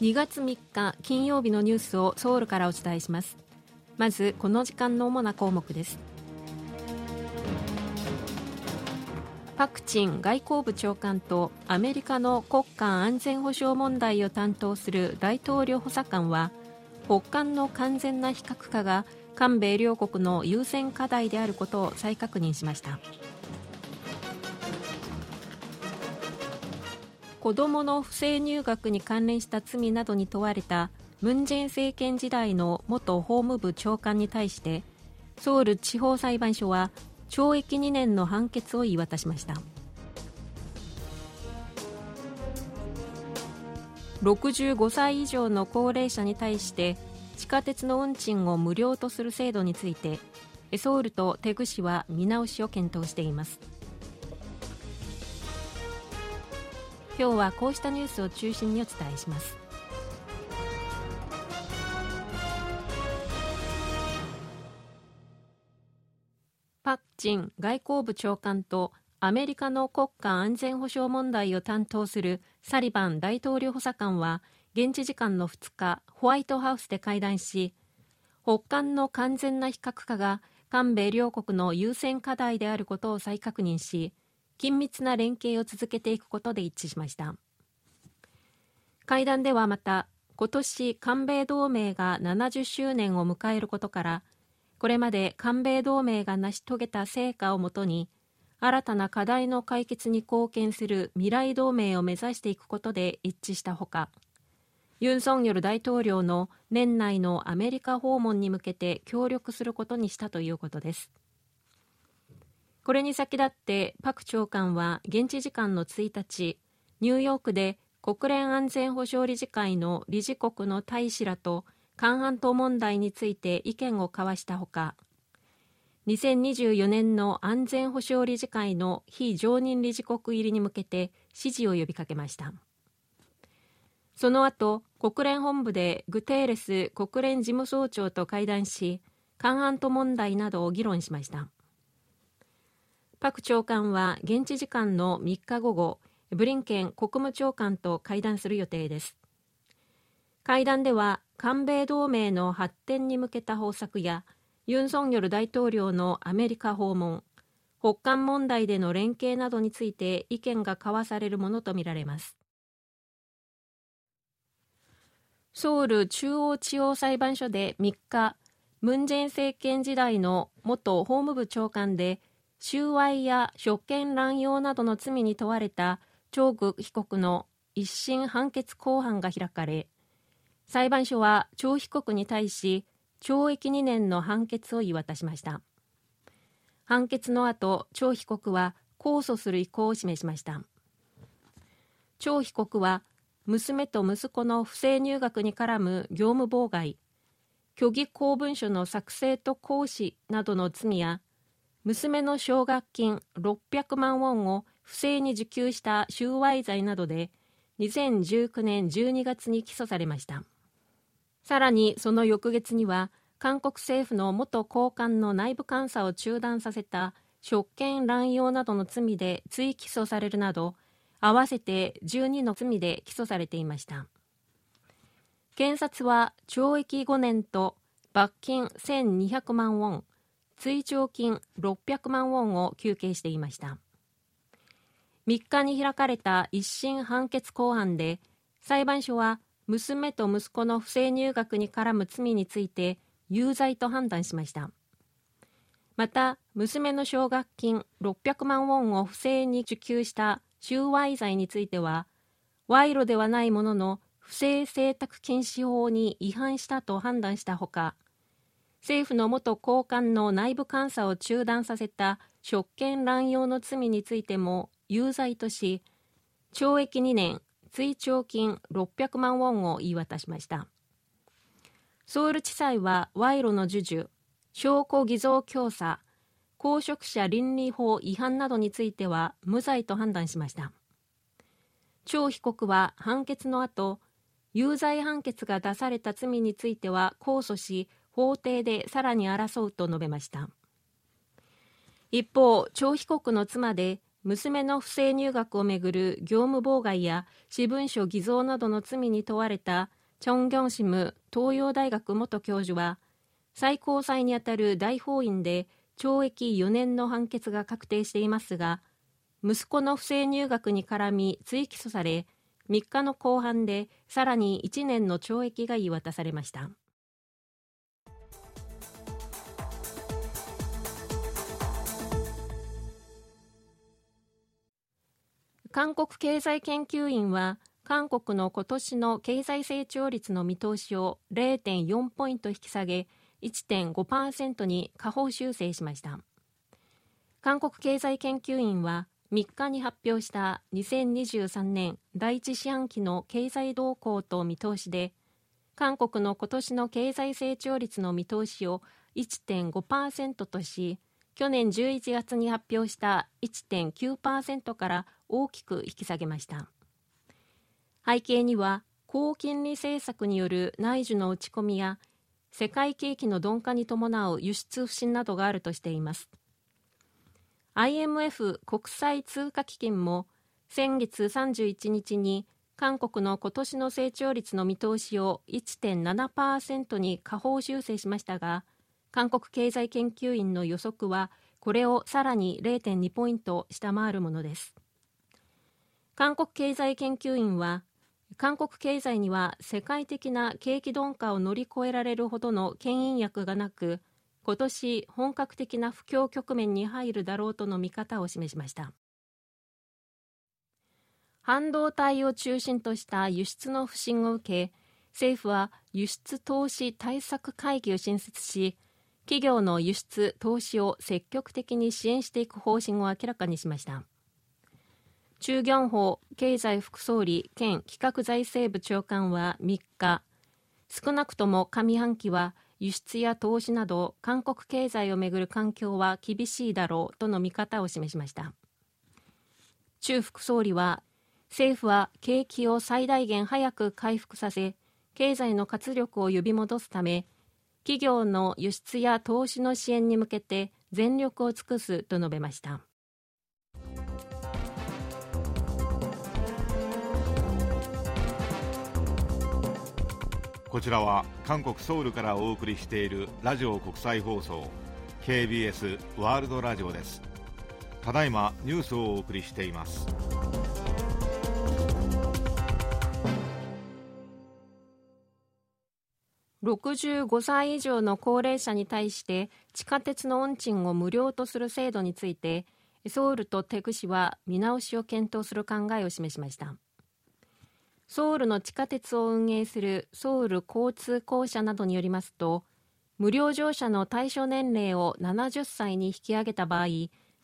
2月3日金曜日のニュースをソウルからお伝えします。まずこの時間の主な項目です。パク・チン外交部長官とアメリカの国家安全保障問題を担当する大統領補佐官は北韓の完全な非核化が韓米両国の優先課題であることを再確認しました。子どもの不正入学に関連した罪などに問われたムン・ジェイン政権時代の元法務部長官に対してソウル地方裁判所は懲役2年の判決を言い渡しました。65歳以上の高齢者に対して地下鉄の運賃を無料とする制度についてソウルとテグ市は見直しを検討しています。今日はこうしたニュースを中心にお伝えします。パク・チン外交部長官とアメリカの国家安全保障問題を担当するサリバン大統領補佐官は現地時間の2日ホワイトハウスで会談し北韓の完全な非核化が韓米両国の優先課題であることを再確認し緊密な連携を続けていくことで一致しました。会談ではまた今年韓米同盟が70周年を迎えることからこれまで韓米同盟が成し遂げた成果をもとに新たな課題の解決に貢献する未来同盟を目指していくことで一致したほかユン・ソンニョル大統領の年内のアメリカ訪問に向けて協力することにしたということです。これに先立ってパク長官は現地時間の1日ニューヨークで国連安全保障理事会の理事国の大使らと韓半島問題について意見を交わしたほか2024年の安全保障理事会の非常任理事国入りに向けて支持を呼びかけました。その後国連本部でグテーレス国連事務総長と会談し韓半島問題などを議論しました。パク長官は現地時間の3日午後ブリンケン国務長官と会談する予定です。会談では韓米同盟の発展に向けた方策やユン・ソンニョル大統領のアメリカ訪問北韓問題での連携などについて意見が交わされるものとみられます。ソウル中央地方裁判所で3日ムン・ジェイン政権時代の元法務部長官で収賄や職権乱用などの罪に問われたチョーク被告の一審判決公判が開かれ裁判所はチョウ被告に対し懲役2年の判決を言い渡しました。判決の後チョウ被告は控訴する意向を示しました。チョウ被告は娘と息子の不正入学に絡む業務妨害虚偽公文書の作成と行使などの罪や娘の奨学金600万ウォンを不正に受給した収賄罪などで2019年12月に起訴されました。さらにその翌月には韓国政府の元高官の内部監査を中断させた職権乱用などの罪で追起訴されるなど合わせて12の罪で起訴されていました。検察は懲役5年と罰金1200万ウォン追徴金600万ウォンを求刑していました。3日に開かれた一審判決公判で裁判所は娘と息子の不正入学に絡む罪について有罪と判断しました。また娘の奨学金600万ウォンを不正に受給した収賄罪については賄賂ではないものの不正請託禁止法に違反したと判断したほか政府の元高官の内部監査を中断させた職権乱用の罪についても有罪とし懲役2年追徴金600万ウォンを言い渡しました。ソウル地裁は賄賂の授受証拠偽造教唆公職者倫理法違反などについては無罪と判断しました。張被告は判決の後有罪判決が出された罪については控訴し法廷でさらに争うと述べました。一方張被告の妻で娘の不正入学をめぐる業務妨害や私文書偽造などの罪に問われたチョン・ギョンシム東洋大学元教授は最高裁にあたる大法院で懲役4年の判決が確定していますが息子の不正入学に絡み追起訴され3日の公判でさらに1年の懲役が言い渡されました。韓国経済研究院は韓国の今年の経済成長率の見通しを0.4ポイント引き下げ1.5%に下方修正しました。韓国経済研究院は3日に発表した2023年第一四半期の経済動向と見通しで韓国の今年の経済成長率の見通しを1.5%とし去年11月に発表した1.9%から大きく引き下げました。背景には高金利政策による内需の落ち込みや世界景気の鈍化に伴う輸出不振などがあるとしています。IMF 国際通貨基金も先月31日に韓国の今年の成長率の見通しを1.7%に下方修正しましたが韓国経済研究院の予測はこれをさらに0.2ポイント下回るものです。韓国経済研究院は韓国経済には世界的な景気鈍化を乗り越えられるほどの牽引薬がなく今年本格的な不況局面に入るだろうとの見方を示しました。半導体を中心とした輸出の不振を受け政府は輸出投資対策会議を新設し企業の輸出投資を積極的に支援していく方針を明らかにしました。中元法経済副総理兼企画財政部長官は3日少なくとも上半期は輸出や投資など韓国経済をめぐる環境は厳しいだろうとの見方を示しました。中副総理は政府は景気を最大限早く回復させ経済の活力を呼び戻すため企業の輸出や投資の支援に向けて全力を尽くすと述べました。こちらは韓国ソウルからお送りしているラジオ国際放送 KBS ワールドラジオです。ただいまニュースをお送りしています。65歳以上の高齢者に対して地下鉄の運賃を無料とする制度についてソウルとテグ市は見直しを検討する考えを示しました。ソウルの地下鉄を運営するソウル交通公社などによりますと無料乗車の対象年齢を70歳に引き上げた場合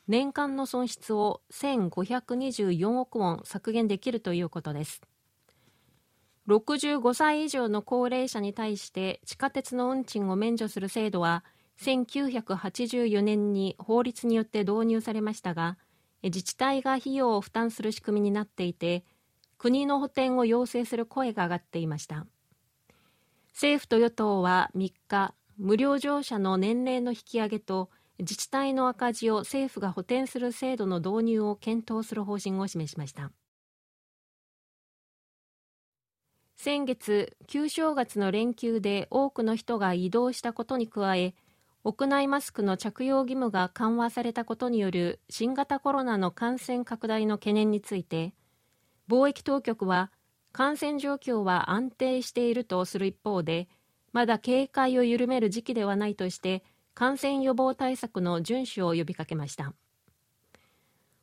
年間の損失を1524億ウォン削減できるということです。65歳以上の高齢者に対して地下鉄の運賃を免除する制度は1984年に法律によって導入されましたが自治体が費用を負担する仕組みになっていて国の補填を要請する声が上がっていました。政府と与党は3日無料乗車の年齢の引き上げと自治体の赤字を政府が補填する制度の導入を検討する方針を示しました。先月旧正月の連休で多くの人が移動したことに加え屋内マスクの着用義務が緩和されたことによる新型コロナの感染拡大の懸念について貿易当局は感染状況は安定しているとする一方でまだ警戒を緩める時期ではないとして感染予防対策の遵守を呼びかけました。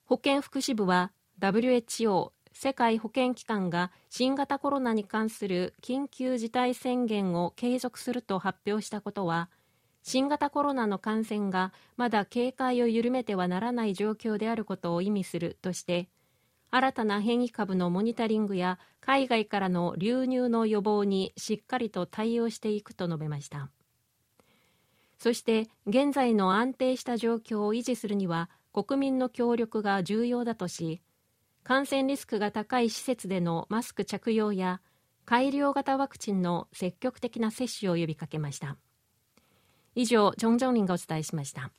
保健福祉部は WHO 世界保健機関が新型コロナに関する緊急事態宣言を継続すると発表したことは新型コロナの感染がまだ警戒を緩めてはならない状況であることを意味するとして新たな変異株のモニタリングや海外からの流入の予防にしっかりと対応していくと述べました。そして現在の安定した状況を維持するには国民の協力が重要だとし感染リスクが高い施設でのマスク着用や改良型ワクチンの積極的な接種を呼びかけました。以上、ジョン・ジョンリンがお伝えしました。